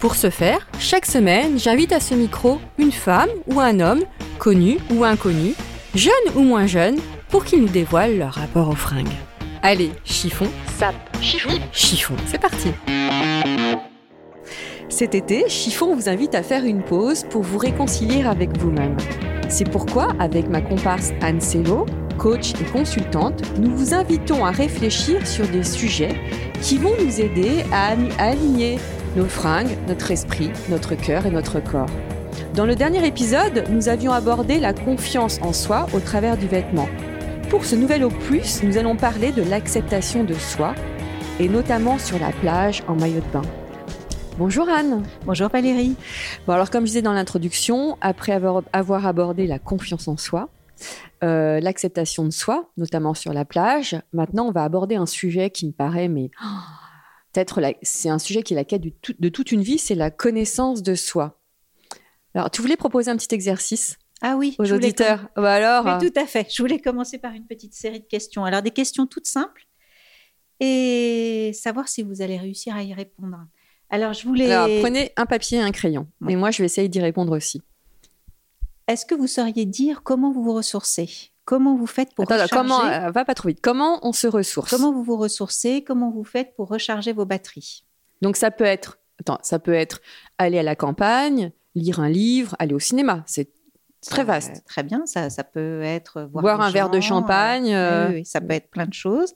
Pour ce faire, chaque semaine, j'invite à ce micro une femme ou un homme, connu ou inconnu, jeune ou moins jeune, pour qu'ils nous dévoilent leur rapport aux fringues. Allez, chiffon, sap, chiffon, chiffon, c'est parti Cet été, Chiffon vous invite à faire une pause pour vous réconcilier avec vous-même. C'est pourquoi, avec ma comparse Anne Sello, coach et consultante, nous vous invitons à réfléchir sur des sujets qui vont nous aider à à aligner nos fringues, notre esprit, notre cœur et notre corps. Dans le dernier épisode, nous avions abordé la confiance en soi au travers du vêtement. Pour ce nouvel opus, nous allons parler de l'acceptation de soi, et notamment sur la plage en maillot de bain. Bonjour Anne. Bonjour Valérie. Bon alors comme je disais dans l'introduction, après avoir, avoir abordé la confiance en soi, euh, l'acceptation de soi, notamment sur la plage, maintenant on va aborder un sujet qui me paraît mais oh, peut-être c'est un sujet qui est la quête du tout- de toute une vie, c'est la connaissance de soi. Alors tu voulais proposer un petit exercice Ah oui, aux auditeurs Bah alors com- Oui, tout à fait. Je voulais commencer par une petite série de questions. Alors des questions toutes simples et savoir si vous allez réussir à y répondre. Alors je voulais. Alors, prenez un papier et un crayon. Ouais. Et moi, je vais essayer d'y répondre aussi. Est-ce que vous sauriez dire comment vous vous ressourcez? Comment vous faites pour Attends, recharger comment, euh, va pas trop vite. Comment on se ressource Comment vous vous ressourcez Comment vous faites pour recharger vos batteries Donc, ça peut être, attends, ça peut être aller à la campagne, lire un livre, aller au cinéma. C'est très Euh, vaste. très bien, ça, ça peut être voir Boire un verre de champagne. euh, euh, oui, oui, ça peut être plein de choses.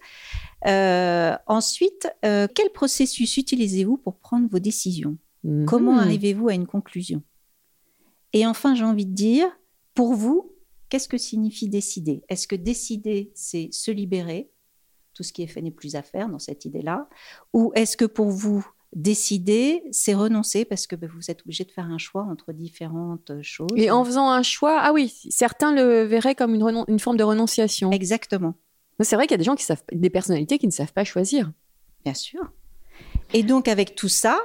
Euh, ensuite, quel processus utilisez-vous pour prendre vos décisions? Mhm. Comment arrivez-vous à une conclusion? Et enfin, j'ai envie de dire, pour vous, qu'est-ce que signifie décider? Est-ce que décider, c'est se libérer? Tout ce qui est fait n'est plus à faire dans cette idée-là. Ou est-ce que pour vous, décider, c'est renoncer parce que ben, vous êtes obligé de faire un choix entre différentes choses? Et en faisant un choix, ah oui, certains le verraient comme une, une forme de renonciation. Exactement, C'est vrai qu'il y a des gens qui savent, des personnalités qui ne savent pas choisir. bien sûr. Et donc, avec tout ça,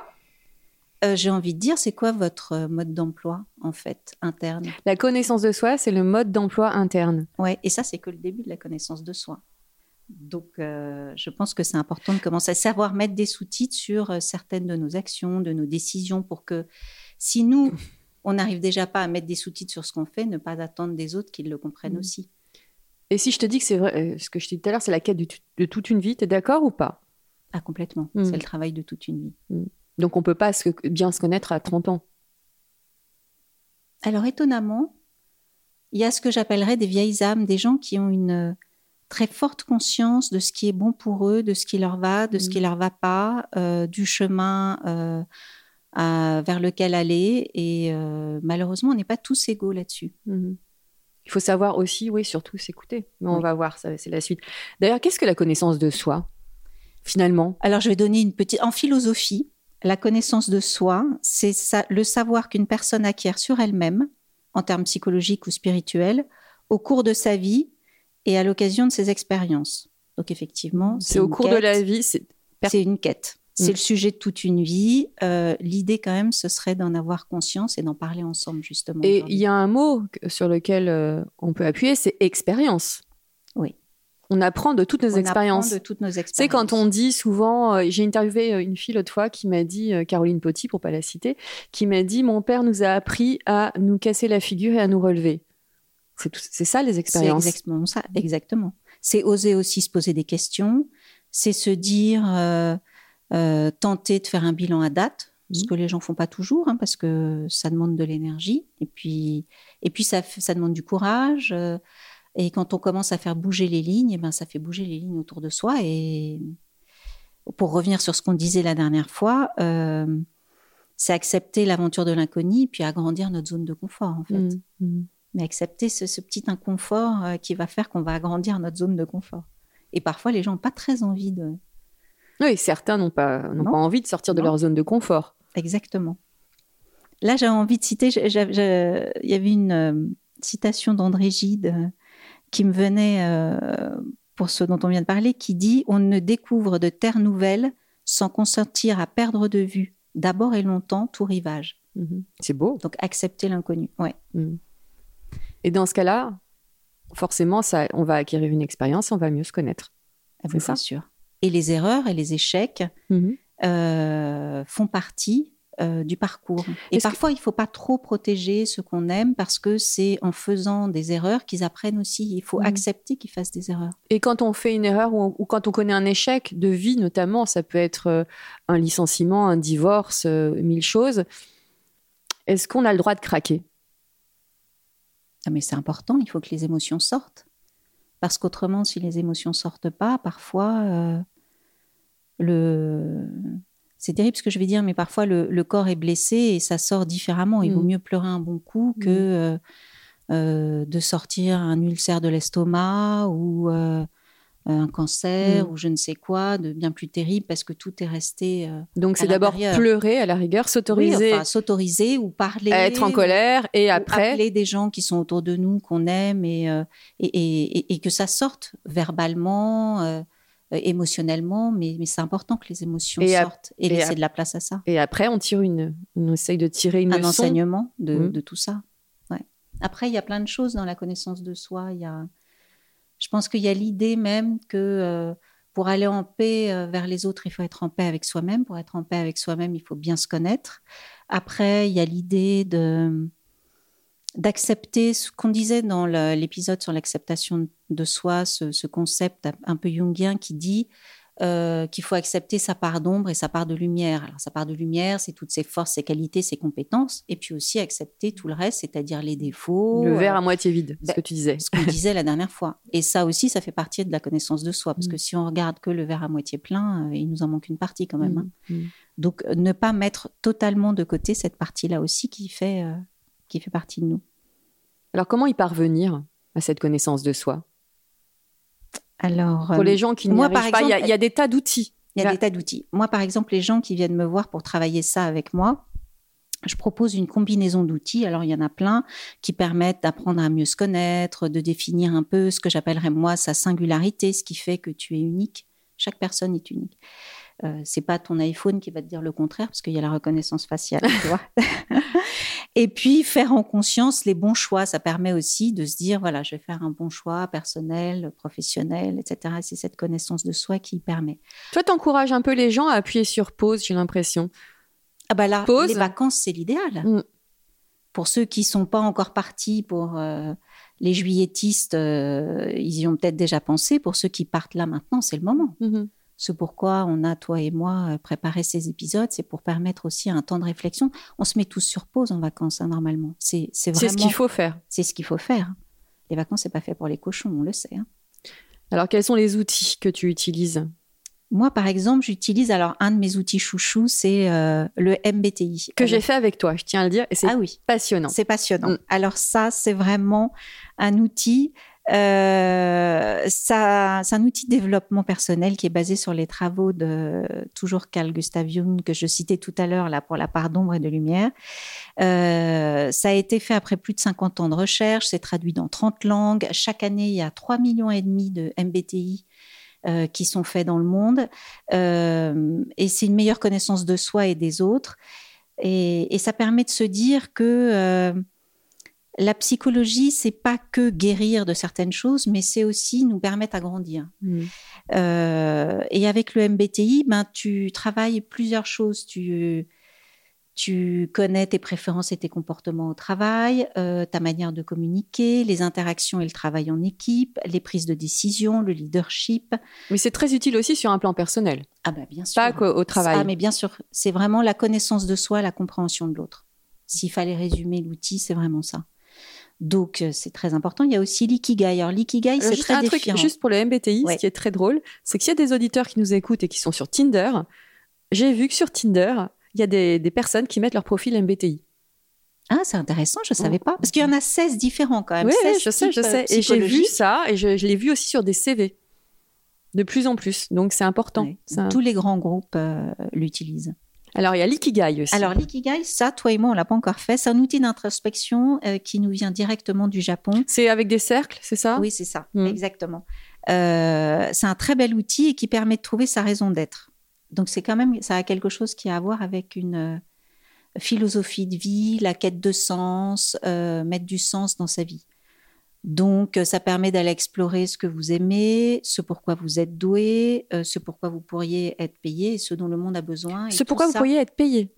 euh, j'ai envie de dire, c'est quoi votre euh, mode d'emploi, en fait, interne? La connaissance de soi, c'est le mode d'emploi interne. Ouais, et ça, c'est que le début de la connaissance de soi. Donc, euh, je pense que c'est important de commencer à savoir mettre des sous-titres sur certaines de nos actions, de nos décisions, pour que si nous, on n'arrive déjà pas à mettre des sous-titres sur ce qu'on fait, ne pas attendre des autres qu'ils le comprennent Mhm. aussi. Et si je te dis que c'est vrai, ce que je t'ai dit tout à l'heure, c'est la quête de toute une vie, tu es d'accord ou pas? Ah, complètement. Mhm. C'est le travail de toute une vie. Donc on peut pas se- bien se connaître à 30 ans. Alors, étonnamment, il y a ce que j'appellerais des vieilles âmes, des gens qui ont une euh, très forte conscience de ce qui est bon pour eux, de ce qui leur va, de ce Mm. qui leur va pas, euh, du chemin euh, à- vers lequel aller. Et euh, malheureusement, on n'est pas tous égaux là-dessus. Mhm. Il faut savoir aussi, oui, surtout s'écouter. Mais on Oui. va voir, ça, c'est la suite. D'ailleurs, qu'est-ce que la connaissance de soi, finalement? Alors, je vais donner une petite. En philosophie, la connaissance de soi, c'est le savoir qu'une personne acquiert sur elle-même, en termes psychologiques ou spirituels, au cours de sa vie et à l'occasion de ses expériences. Donc, effectivement, C'est au cours de la vie. c'est- C'est une quête. C'est Mm. le sujet de toute une vie. Euh, L'idée, quand même, ce serait d'en avoir conscience et d'en parler ensemble, justement. Et il y a un mot sur lequel euh, on peut appuyer, c'est expérience. On apprend de toutes nos On apprend expériences. de toutes nos expériences. C'est quand on dit souvent, euh, j'ai interviewé euh, une fille l'autre fois qui m'a dit, euh, Caroline Poty, pour pas la citer, qui m'a dit, mon père nous a appris à nous casser la figure et à nous relever. C'est tout- c'est ça les C'est expériences. exactement ça. Exactement. C'est oser aussi se poser des questions. C'est se dire, euh, tenter de faire un bilan à date, ce que les gens font pas toujours, hein, parce que ça demande de l'énergie, et puis, et puis ça, ça demande du courage. Et quand on commence à faire bouger les lignes, eh ben, ça fait bouger les lignes autour de soi. Et pour revenir sur ce qu'on disait la dernière fois, euh, c'est accepter l'aventure de l'inconnu, puis agrandir notre zone de confort, en fait. Mm, mm. Mais accepter ce, ce petit inconfort euh, qui va faire qu'on va agrandir notre zone de confort. Et parfois, les gens n'ont pas très envie de. Oui, certains n'ont pas, n'ont pas envie de sortir de leur zone de confort. Exactement. Là, j'avais envie de citer, j'ai- j'ai- j'ai- il y avait une euh, citation d'André Gide qui me venait euh, pour ce dont on vient de parler, qui dit On ne découvre de terre nouvelle sans consentir à perdre de vue, d'abord et longtemps, tout rivage. Mhm. C'est beau. Donc, accepter l'inconnu. Ouais. Mm. Et dans ce cas-là, forcément, ça, on va acquérir une expérience, on va mieux se connaître. Ah C'est ça. Sûr. Et les erreurs et les échecs Mhm. euh, font partie euh, du parcours. Et Est-ce que- parfois, il ne faut pas trop protéger ce qu'on aime parce que c'est en faisant des erreurs qu'ils apprennent aussi. Il faut Mhm. accepter qu'ils fassent des erreurs. Et quand on fait une erreur ou, ou quand on connaît un échec de vie, notamment, ça peut être euh, un licenciement, un divorce, euh, mille choses. Est-ce qu'on a le droit de craquer? Ah, mais c'est important, il faut que les émotions sortent. Parce qu'autrement, si les émotions sortent pas, parfois, euh, le... c'est terrible ce que je vais dire, mais parfois le, le corps est blessé et ça sort différemment. Il vaut Mm. mieux pleurer un bon coup que Mm. euh, euh, de sortir un ulcère de l'estomac ou euh, un cancer Mm. ou je ne sais quoi, de bien plus terrible parce que tout est resté. Donc c'est d'abord pleurer à la rigueur, oui, s'autoriser enfin, s'autoriser ou parler. à être en ou- colère et après. appeler des gens qui sont autour de nous, qu'on aime, et, et, et- et- et que ça sorte verbalement, euh, émotionnellement, mais, mais c'est important que les émotions Et sortent et, et laisser de la place à ça. Et après, on tire une, on essaye de tirer une Un leçon. enseignement de, de tout ça. Ouais. Après, il y a plein de choses dans la connaissance de soi. Il y a, je pense qu'il y a l'idée même que euh, pour aller en paix euh, vers les autres, il faut être en paix avec soi-même. Pour être en paix avec soi-même, il faut bien se connaître. Après, il y a l'idée de d'accepter ce qu'on disait dans l'épisode sur l'acceptation de soi, ce, ce concept un peu jungien qui dit euh, qu'il faut accepter sa part d'ombre et sa part de lumière. Alors, sa part de lumière, c'est toutes ses forces, ses qualités, ses compétences, et puis aussi accepter tout le reste, c'est-à-dire les défauts. Le verre euh, à moitié vide, ce bah, que tu disais. ce qu'on disait la dernière fois. Et ça aussi, ça fait partie de la connaissance de soi, parce Mm. que si on regarde que le verre à moitié plein, euh, il nous en manque une partie quand même. hein. Mm, mm. Donc, ne pas mettre totalement de côté cette partie-là aussi qui fait, qui fait partie de nous. Alors comment y parvenir à cette connaissance de soi? Alors, Pour euh, les gens qui n'y moi, arrivent par pas, il y a- exemple, il y, a des tas d'outils. Il y a Là- des tas d'outils. Moi, par exemple, les gens qui viennent me voir pour travailler ça avec moi, je propose une combinaison d'outils. Alors, il y en a plein qui permettent d'apprendre à mieux se connaître, de définir un peu ce que j'appellerais moi sa singularité, ce qui fait que tu es unique. Chaque personne est unique. Euh, c'est pas ton iPhone qui va te dire le contraire parce qu'il y a la reconnaissance faciale, tu vois. Et puis faire en conscience les bons choix, ça permet aussi de se dire voilà, je vais faire un bon choix personnel, professionnel, etc. C'est cette connaissance de soi qui permet. Toi, t'encourages un peu les gens à appuyer sur pause, j'ai l'impression. Ah bah là, Pause. les vacances, c'est l'idéal. Mm. Pour ceux qui sont pas encore partis, pour euh, les juilletistes, euh, ils y ont peut-être déjà pensé. Pour ceux qui partent là maintenant, c'est le moment. Mhm. Ce pourquoi on a, toi et moi, euh, préparé ces épisodes, c'est pour permettre aussi un temps de réflexion. On se met tous sur pause en vacances, hein, normalement. C'est c'est C'est vraiment... ce qu'il faut faire. C'est ce qu'il faut faire. Les vacances, c'est pas fait pour les cochons, on le sait. hein. Alors, quels sont les outils que tu utilises? Moi, par exemple, j'utilise alors un de mes outils chouchous, c'est euh, le MBTI. Que j'ai fait avec toi, je tiens à le dire, et c'est Ah oui. passionnant. C'est passionnant. Mm. Alors ça, c'est vraiment un outil. Euh, c'est un outil de développement personnel qui est basé sur les travaux de toujours Carl Gustav Jung que je citais tout à l'heure là pour la part d'ombre et de lumière. Euh, ça a été fait après plus de 50 ans de recherche. C'est traduit dans 30 langues. Chaque année, il y a 3 millions et demi de MBTI euh, qui sont faits dans le monde. Et c'est une meilleure connaissance de soi et des autres. Et, ça permet de se dire que la psychologie, c'est pas que guérir de certaines choses, mais c'est aussi nous permettre à grandir. Mm. Euh, et avec le MBTI, ben, tu travailles plusieurs choses. Tu, Tu connais tes préférences et tes comportements au travail, euh, ta manière de communiquer, les interactions et le travail en équipe, les prises de décision, le leadership. Mais c'est très utile aussi sur un plan personnel. Ah bah bien sûr. Pas qu'au travail. Ah mais bien sûr, c'est vraiment la connaissance de soi, la compréhension de l'autre. S'il fallait résumer l'outil, c'est vraiment ça. Donc, euh, c'est très important. Il y a aussi l'ikigai. Alors, l'ikigai, c'est très un truc, juste pour le MBTI, Ouais. ce qui est très drôle, c'est que s'il y a des auditeurs qui nous écoutent et qui sont sur Tinder, j'ai vu que sur Tinder, il y a des, des personnes qui mettent leur profil MBTI. Ah, c'est intéressant, je ne savais pas. Parce qu'il y en a 16 différents quand même. Oui, 16 je sais, je types, euh, sais. Et j'ai vu ça, et je, je l'ai vu aussi sur des CV. De plus en plus. Donc, c'est important. Ouais. C'est un- Tous les grands groupes euh, l'utilisent. Alors, il y a l'ikigai aussi. Alors, l'ikigai, ça, toi et moi, on l'a pas encore fait. C'est un outil d'introspection euh, qui nous vient directement du Japon. c'est avec des cercles, c'est ça? Oui, c'est ça, Mm. exactement. Euh, c'est un très bel outil et qui permet de trouver sa raison d'être. Donc, c'est quand même, ça a quelque chose qui a à voir avec une euh, philosophie de vie, la quête de sens, euh, mettre du sens dans sa vie. Donc, euh, ça permet d'aller explorer ce que vous aimez, ce pourquoi vous êtes doué, euh, ce pourquoi vous pourriez être payé et ce dont le monde a besoin. et Ce pourquoi vous ça. pourriez être payé.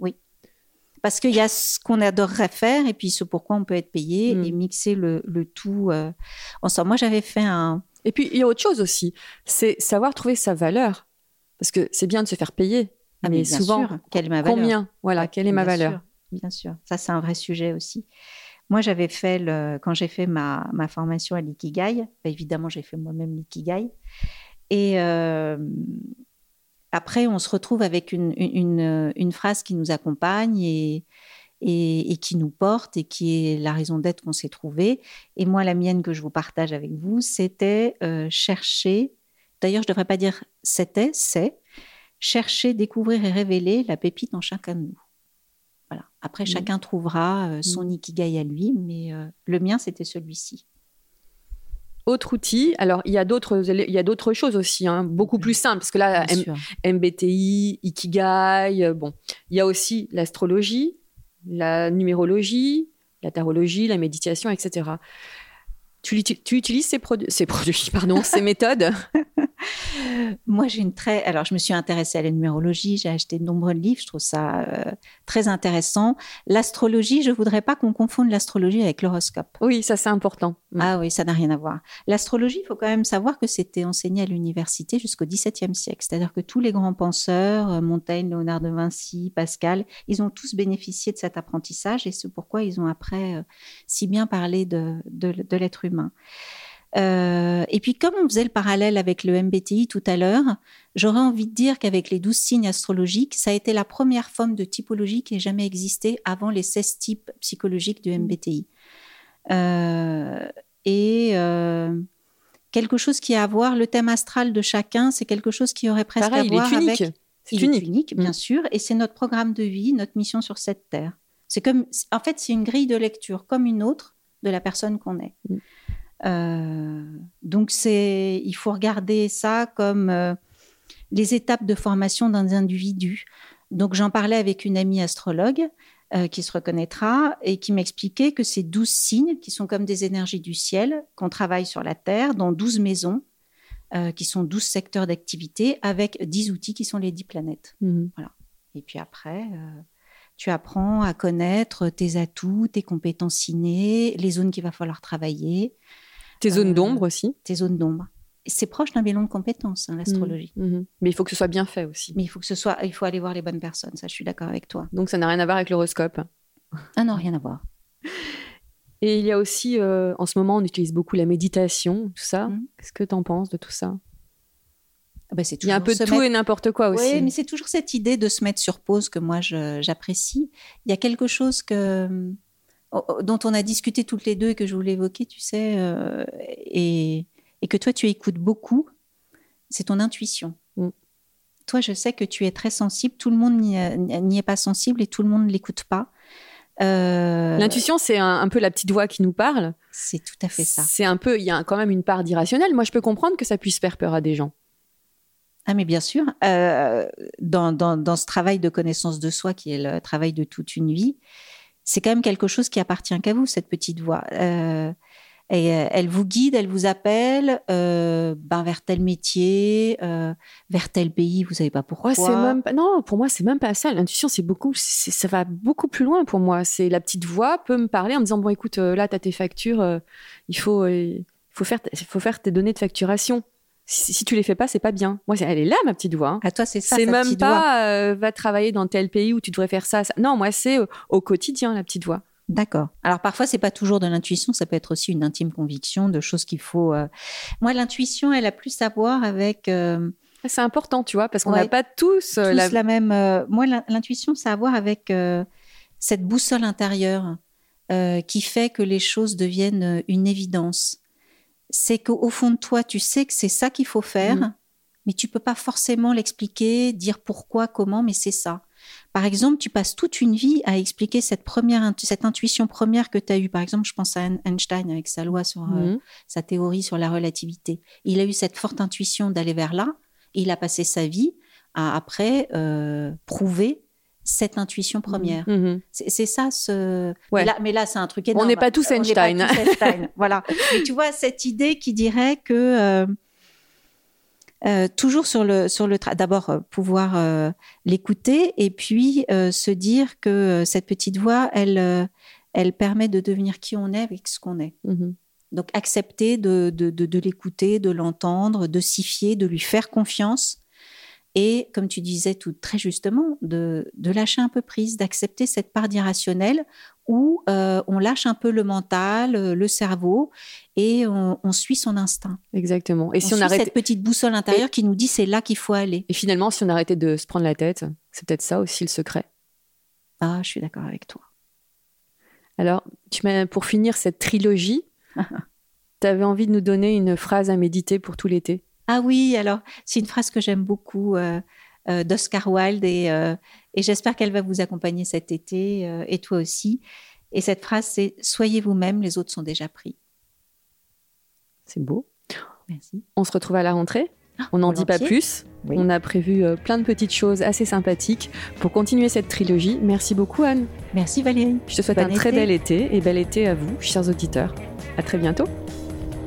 Parce qu'il y a ce qu'on adorerait faire et puis ce pourquoi on peut être payé et mixer le, le tout euh, ensemble. Moi, j'avais fait un, Et puis, il y a autre chose aussi. C'est savoir trouver sa valeur. Parce que c'est bien de se faire payer. Ah, mais, mais bien souvent, sûr, quelle est ma valeur? Combien Voilà, quelle est ma bien valeur? sûr, Bien sûr, ça c'est un vrai sujet aussi. Moi, j'avais fait quand j'ai fait ma, ma formation à l'ikigai, bah, évidemment, j'ai fait moi-même l'ikigai. Et euh, après, on se retrouve avec une, une, phrase qui nous accompagne et, et, qui nous porte et qui est la raison d'être qu'on s'est trouvé. Et moi, la mienne que je vous partage avec vous, c'était euh, chercher. D'ailleurs, je ne devrais pas dire c'était, c'est chercher, découvrir et révéler la pépite en chacun de nous. Après, Mm. chacun trouvera euh, son ikigai à lui, mais euh, le mien, c'était celui-ci. Autre outil. Alors, il y a d'autres, il y a d'autres choses aussi, hein, beaucoup plus simples. Parce que là, M-. MBTI, Ikigai, euh, bon. Il y a aussi l'astrologie, la numérologie, la tarologie, la méditation, etc. Tu, utilises ces, produ- ces produits, pardon, ces méthodes? Moi, j'ai une très. Alors, je me suis intéressée à la numérologie, j'ai acheté de nombreux livres, je trouve ça euh, très intéressant. L'astrologie, je voudrais pas qu'on confonde l'astrologie avec l'horoscope. Oui, ça c'est important. Ah oui, ça n'a rien à voir. L'astrologie, il faut quand même savoir que c'était enseigné à l'université jusqu'au XVIIe siècle. C'est-à-dire que tous les grands penseurs, euh, Montaigne, Léonard de Vinci, Pascal, ils ont tous bénéficié de cet apprentissage et c'est pourquoi ils ont après euh, si bien parlé de, de, de l'être humain. Euh, et puis, comme on faisait le parallèle avec le MBTI tout à l'heure, j'aurais envie de dire qu'avec les douze signes astrologiques, ça a été la première forme de typologie qui ait jamais existé avant les 16 types psychologiques du MBTI. Euh, et euh, quelque chose qui a à voir, le thème astral de chacun, c'est quelque chose qui aurait presque Pareil, à voir avec C'est il unique. est unique, bien Mm. sûr, et c'est notre programme de vie, notre mission sur cette terre. C'est comme, en fait, c'est une grille de lecture comme une autre de la personne qu'on est. Mm. Euh, donc c'est, il faut regarder ça comme euh, les étapes de formation d'un individu. Donc j'en parlais avec une amie astrologue euh, qui se reconnaîtra et qui m'expliquait que ces douze signes, qui sont comme des énergies du ciel, qu'on travaille sur la terre dans douze maisons, qui sont 12 secteurs d'activité avec 10 outils qui sont les 10 planètes. Mhm. Et puis après, tu apprends à connaître tes atouts, tes compétences innées, les zones qu'il va falloir travailler, Tes zones Euh, d'ombre aussi. tes zones d'ombre. C'est proche d'un bilan de compétences, hein, l'astrologie. Mhm. Mais il faut que ce soit bien fait aussi. Mais il faut que ce soit, il faut aller voir les bonnes personnes. Ça, je suis d'accord avec toi. Donc ça n'a rien à voir avec l'horoscope. Ah non, rien à voir. Et il y a aussi, euh, en ce moment, on utilise beaucoup la méditation, tout ça. Mhm. Qu'est-ce que tu en penses de tout ça? Ben, c'est Il y a un peu de tout mettre- et n'importe quoi aussi. Oui, mais c'est toujours cette idée de se mettre sur pause que moi j'apprécie. Il y a quelque chose que, dont on a discuté toutes les deux et que je voulais évoquer, tu sais, euh, et, et que toi tu écoutes beaucoup, c'est ton intuition. Mm. Toi, je sais que tu es très sensible. Tout le monde n'y est- pas sensible et tout le monde ne l'écoute pas. Euh, L'intuition, c'est un, un peu la petite voix qui nous parle. c'est tout à fait ça. C'est un peu, il y a quand même une part d'irrationnel. Moi, je peux comprendre que ça puisse faire peur à des gens. Ah mais bien sûr, euh, dans, dans, dans ce travail de connaissance de soi qui est le travail de toute une vie, c'est quand même quelque chose qui appartient qu'à vous, cette petite voix. Euh, Et euh, elle vous guide, elle vous appelle euh, ben, vers tel métier, euh, vers tel pays, vous savez pas pourquoi. Ouais, même pas, non, pour moi, c'est même pas ça. L'intuition, c'est beaucoup, c'est- ça va beaucoup plus loin pour moi. C'est la petite voix peut me parler en me disant bon, écoute, là, t'as tes factures, il faut, il faut faire, il faut faire tes données de facturation. Si, si tu les fais pas, c'est pas bien. Moi, elle est là, ma petite voix. hein. À toi, c'est ça. C'est même pas euh, va travailler dans tel pays où tu devrais faire ça. ça. Non, moi, c'est euh, au quotidien, la petite voix. D'accord. Alors parfois, c'est pas toujours de l'intuition, ça peut être aussi une intime conviction de choses qu'il faut. euh, Moi, l'intuition, elle a plus à voir avec C'est important, tu vois, parce qu'on Ouais. n'a pas tous, tous la- la... même. Moi, l'in- l'intuition, ça a à voir avec cette boussole intérieure qui fait que les choses deviennent une évidence. C'est qu'au fond de toi, tu sais que c'est ça qu'il faut faire, Mhm. mais tu peux pas forcément l'expliquer, dire pourquoi, comment, mais c'est ça. Par exemple, tu passes toute une vie à expliquer cette première, cette intuition première que tu as eue. Par exemple, je pense à Ein- Einstein avec sa loi sur euh, Mhm. sa théorie sur la relativité. Il a eu cette forte intuition d'aller vers là. Et il a passé sa vie à après euh, prouver cette intuition première. Mhm. C'est c'est ça ce. Ouais. Mais là, mais là, c'est un truc énorme. n'est pas tous On n'est pas tous Einstein. voilà. Mais tu vois cette idée qui dirait que euh, euh, toujours sur le sur le d'abord euh, pouvoir l'écouter et puis se dire que cette petite voix, elle elle permet de devenir qui on est avec ce qu'on est. Mhm. Donc accepter de, de, de l'écouter, de l'entendre, de s'y fier, de lui faire confiance. Et comme tu disais tout très justement, de, de lâcher un peu prise, d'accepter cette part d'irrationnel où euh, on lâche un peu le mental, euh, le cerveau, et on, on suit son instinct. Exactement. Et on si on suit arrête, cette petite boussole intérieure qui nous dit c'est là qu'il faut aller. et finalement, si on arrêtait de se prendre la tête, c'est peut-être ça aussi le secret. Ah, je suis d'accord avec toi. Alors, tu pour finir cette trilogie, tu avais envie de nous donner une phrase à méditer pour tout l'été? Ah oui, alors c'est une phrase que j'aime beaucoup euh, euh, d'Oscar Wilde et, euh, et j'espère qu'elle va vous accompagner cet été euh, et toi aussi. Et cette phrase, c'est Soyez vous-même, les autres sont déjà pris. C'est beau. Merci. On se retrouve à la rentrée. On n'en dit pas plus. Oui. On a prévu plein de petites choses assez sympathiques pour continuer cette trilogie. Merci beaucoup, Anne. Merci Valérie. Je te souhaite Bon un très bel été et bel été à vous, chers auditeurs. À très bientôt.